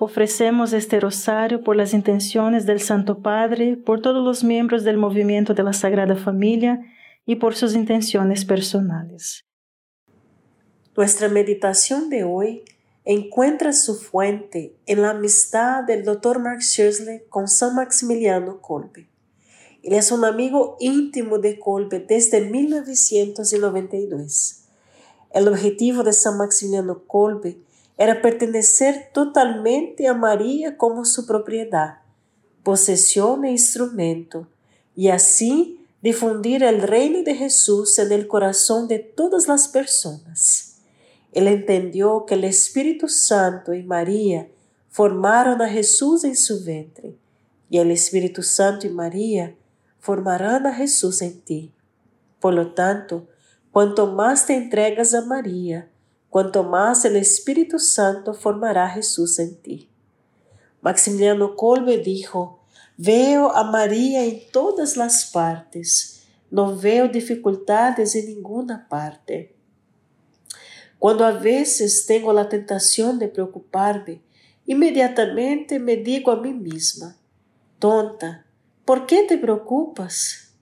Ofrecemos este rosario por las intenciones del Santo Padre, por todos los miembros del movimiento de la Sagrada Familia y por sus intenciones personales. Nuestra meditación de hoy encuentra su fuente en la amistad del Dr. Mark Shirley con San Maximiliano Kolbe. Él es un amigo íntimo de Kolbe desde 1992. El objetivo de San Maximiliano Kolbe era pertenecer totalmente a María como su propiedad, posesión e instrumento, y así difundir el reino de Jesús en el corazón de todas las personas. Él entendió que el Espíritu Santo y María formaron a Jesús en su vientre, y el Espíritu Santo y María formarán a Jesús en ti. Por lo tanto, cuanto más te entregas a María, cuanto más el Espíritu Santo formará Jesús en ti. Maximiliano Kolbe dijo, veo a María en todas las partes, no veo dificultades en ninguna parte. Cuando a veces tengo la tentación de preocuparme, inmediatamente me digo a mí misma, tonta, ¿por qué te preocupas?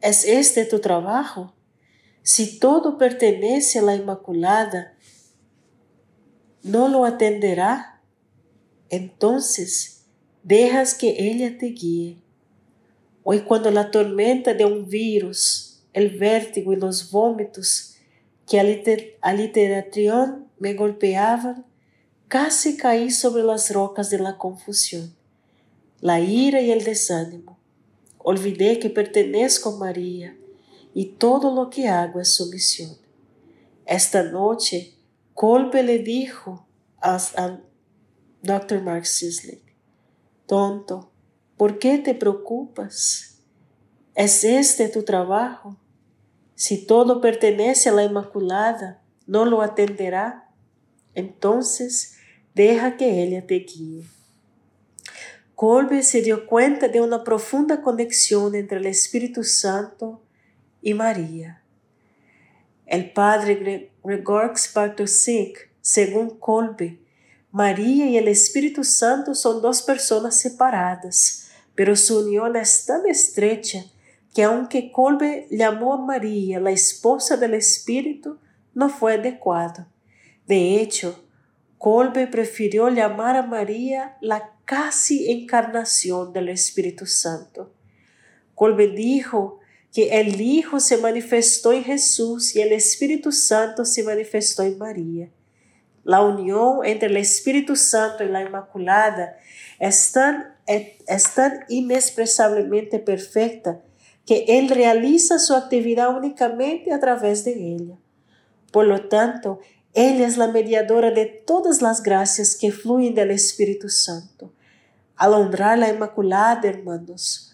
¿Es este tu trabajo? Si todo pertenece a la Inmaculada, ¿no lo atenderá? Entonces, dejas que ella te guíe. Hoy cuando la tormenta de un virus, el vértigo y los vómitos que a literación me golpeaban, casi caí sobre las rocas de la confusión, la ira y el desánimo. Olvidé que pertenezco a María y todo lo que hago es sumisión. Esta noche, Colbe le dijo al Dr. Mark Sisley, tonto, ¿por qué te preocupas? ¿Es este tu trabajo? Si todo pertenece a la Inmaculada, ¿no lo atenderá? Entonces, deja que ella te guíe. Colbe se dio cuenta de una profunda conexión entre el Espíritu Santo y María. El padre Gregorx Bartosik, según Kolbe, María y el Espíritu Santo son dos personas separadas, pero su unión es tan estrecha que aunque Kolbe llamó a María la esposa del Espíritu, no fue adecuado. De hecho, Kolbe prefirió llamar a María la casi encarnación del Espíritu Santo. Kolbe dijo que el Hijo se manifestó en Jesús y el Espíritu Santo se manifestó en María. La unión entre el Espíritu Santo y la Inmaculada es tan, es tan inexpresablemente perfecta que Él realiza su actividad únicamente a través de ella. Por lo tanto, ella es la mediadora de todas las gracias que fluyen del Espíritu Santo. Al honrar la Inmaculada, hermanos,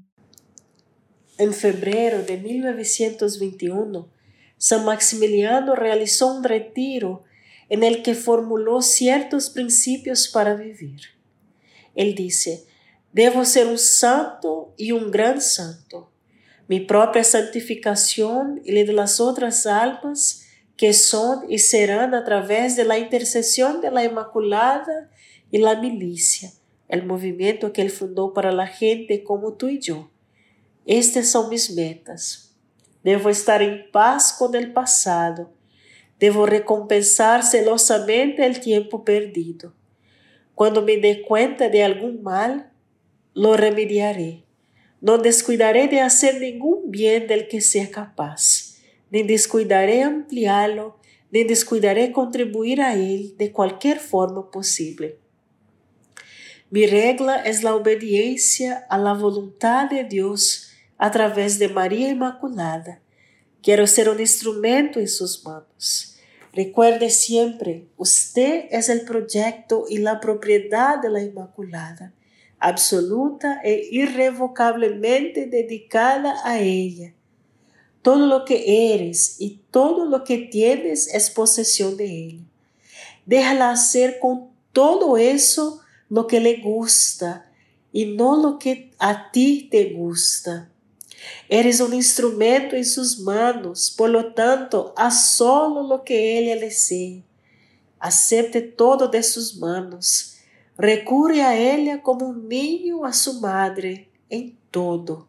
En febrero de 1921, San Maximiliano realizó un retiro en el que formuló ciertos principios para vivir. Él dice, debo ser un santo y un gran santo. Mi propia santificación y la de las otras almas que son y serán a través de la intercesión de la Inmaculada y la milicia, el movimiento que él fundó para la gente como tú y yo. Estas son mis metas. Debo estar en paz con el pasado. Debo recompensar celosamente el tiempo perdido. Cuando me dé cuenta de algún mal, lo remediaré. No descuidaré de hacer ningún bien del que sea capaz, ni descuidaré ampliarlo, ni descuidaré contribuir a él de cualquier forma posible. Mi regla es la obediencia a la voluntad de Dios a través de María Inmaculada. Quiero ser un instrumento en sus manos. Recuerde siempre, usted es el proyecto y la propiedad de la Inmaculada, absoluta e irrevocablemente dedicada a ella. Todo lo que eres y todo lo que tienes es posesión de ella. Déjala hacer con todo eso lo que le gusta y no lo que a ti te gusta. Eres un instrumento en sus manos, por lo tanto, haz solo lo que ella desee. Acepte todo de sus manos. Recurre a ella como un niño a su madre en todo.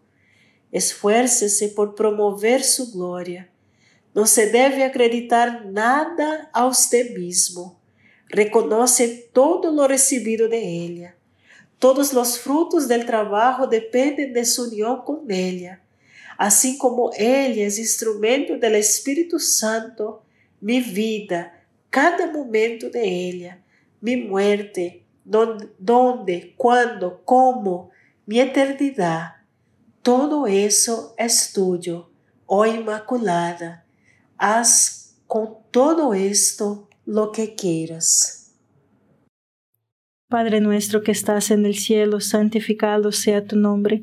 Esfuércese por promover su gloria. No se debe acreditar nada a usted mismo. Reconoce todo lo recibido de ella. Todos los frutos del trabajo dependen de su unión con ella. Así como ella es instrumento del Espíritu Santo, mi vida, cada momento de ella, mi muerte, donde, donde cuándo, cómo, mi eternidad, todo eso es tuyo, oh Inmaculada. Haz con todo esto lo que quieras. Padre nuestro que estás en el cielo, santificado sea tu nombre.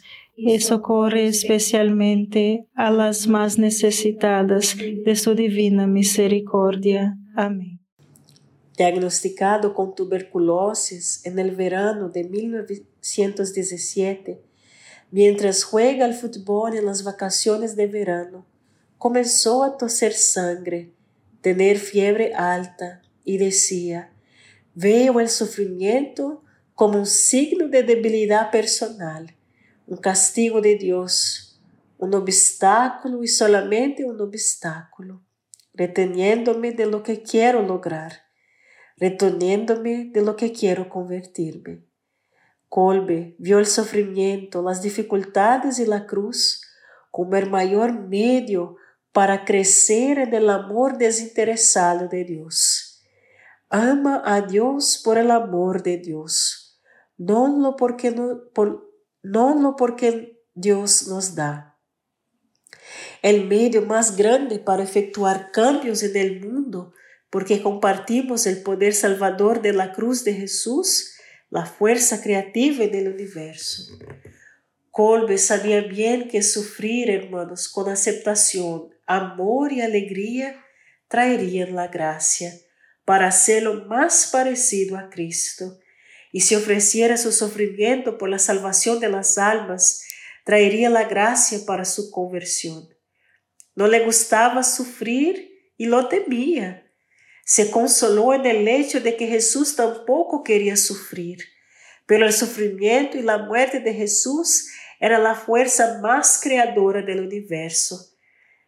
y socorre especialmente a las más necesitadas de su divina misericordia. Amén. Diagnosticado con tuberculosis en el verano de 1917, mientras juega al fútbol en las vacaciones de verano, comenzó a toser sangre, tener fiebre alta y decía, veo el sufrimiento como un signo de debilidad personal um castigo de Deus, um obstáculo e solamente um obstáculo, reteniendo-me de lo que quero lograr, reteniendo-me de lo que quero convertir-me. Colbe viu o sofrimento, as dificuldades e a cruz como o maior meio para crescer en el amor desinteresado de Deus. Ama a Deus por el amor de Deus, não lo porque no, por, no lo porque Dios nos da. El medio más grande para efectuar cambios en el mundo, porque compartimos el poder salvador de la cruz de Jesús, la fuerza creativa en el universo. Colbe sabía bien que sufrir, hermanos, con aceptación, amor y alegría traerían la gracia para hacerlo más parecido a Cristo. Y si ofreciera su sufrimiento por la salvación de las almas, traería la gracia para su conversión. No le gustaba sufrir y lo temía. Se consoló en el hecho de que Jesús tampoco quería sufrir, pero el sufrimiento y la muerte de Jesús era la fuerza más creadora del universo.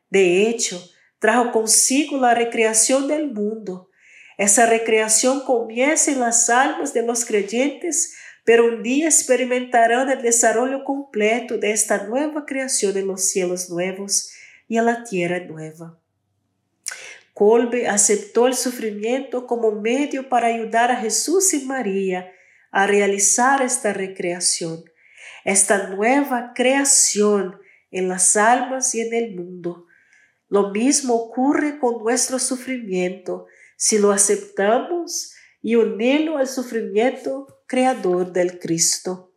De hecho, trajo consigo la recreación del mundo. Esa recreación comienza en las almas de los creyentes, pero un día experimentarán el desarrollo completo de esta nueva creación en los cielos nuevos y en la tierra nueva. Colbe aceptó el sufrimiento como medio para ayudar a Jesús y María a realizar esta recreación esta nueva creación en las almas y en el mundo. Lo mismo ocurre con nuestro sufrimiento si lo aceptamos y unirlo al sufrimiento creador del Cristo.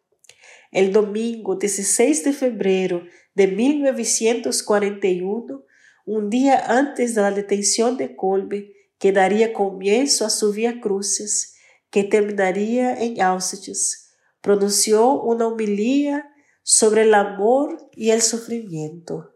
El domingo 16 de febrero de 1941, un día antes de la detención de Colbe, que daría comienzo a su vía cruces, que terminaría en Auschwitz, pronunció una homilía sobre el amor y el sufrimiento.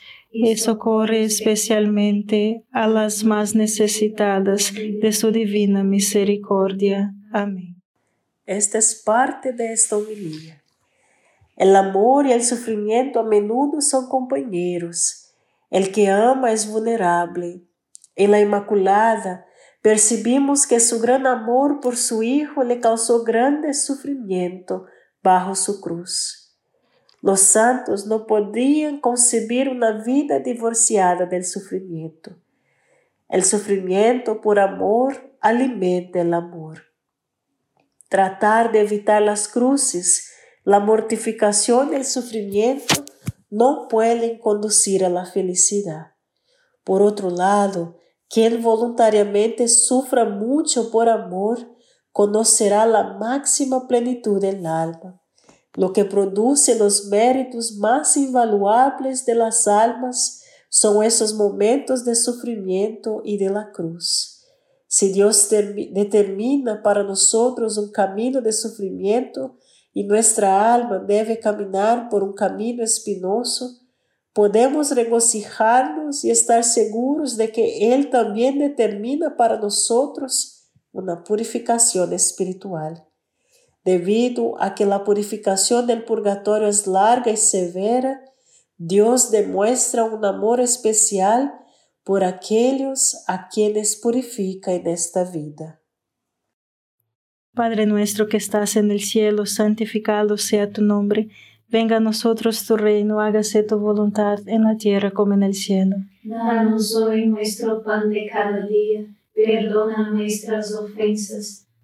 y socorre especialmente a las más necesitadas de su divina misericordia. Amén. Esta es parte de esta homilía. El amor y el sufrimiento a menudo son compañeros. El que ama es vulnerable. En la Inmaculada percibimos que su gran amor por su Hijo le causó grande sufrimiento bajo su cruz. Los santos no podían concebir una vida divorciada del sufrimiento. El sufrimiento por amor alimenta el amor. Tratar de evitar las cruces, la mortificación y el sufrimiento no pueden conducir a la felicidad. Por otro lado, quien voluntariamente sufra mucho por amor, conocerá la máxima plenitud del alma lo que produce los méritos más invaluables de las almas son esos momentos de sufrimiento y de la cruz. Si Dios determina para nosotros un camino de sufrimiento y nuestra alma debe caminar por un camino espinoso, podemos regocijarnos y estar seguros de que Él también determina para nosotros una purificación espiritual. Debido a que la purificación del purgatorio es larga y severa, Dios demuestra un amor especial por aquellos a quienes purifica en esta vida. Padre nuestro que estás en el cielo, santificado sea tu nombre. Venga a nosotros tu reino, hágase tu voluntad en la tierra como en el cielo. Danos hoy nuestro pan de cada día, perdona nuestras ofensas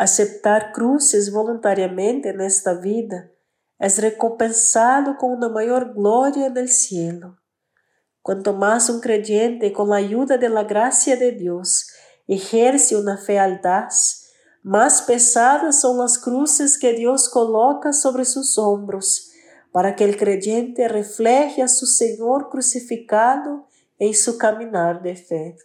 Aceptar cruces voluntariamente nesta vida es recompensado con una mayor gloria en el cielo. Cuanto más un creyente, con la ayuda de la gracia de Dios, ejerce una fe audaz, más pesadas son las cruces que Dios coloca sobre sus hombros, para que el creyente refleje a su Señor crucificado en su caminar de fe.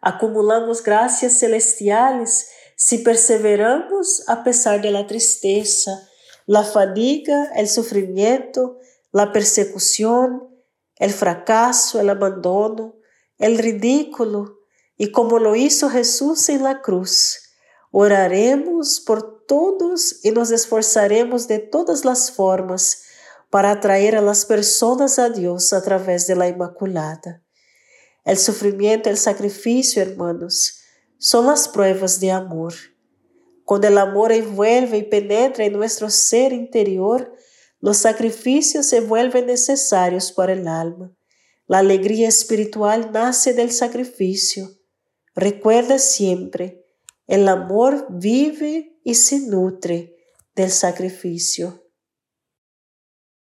Acumulamos gracias celestiales si perseveramos a pesar de la tristeza, la fadiga, el sufrimiento, la persecución, el fracaso, el abandono, el ridículo, y como lo hizo Jesús en la cruz, oraremos por todos y nos esforzaremos de todas las formas para atraer a las personas a Dios a través de la Inmaculada. El sufrimiento, el sacrificio, hermanos, son las pruebas de amor. Cuando el amor envuelve y penetra en nuestro ser interior, los sacrificios se vuelven necesarios para el alma. La alegría espiritual nace del sacrificio. Recuerda siempre, el amor vive y se nutre del sacrificio.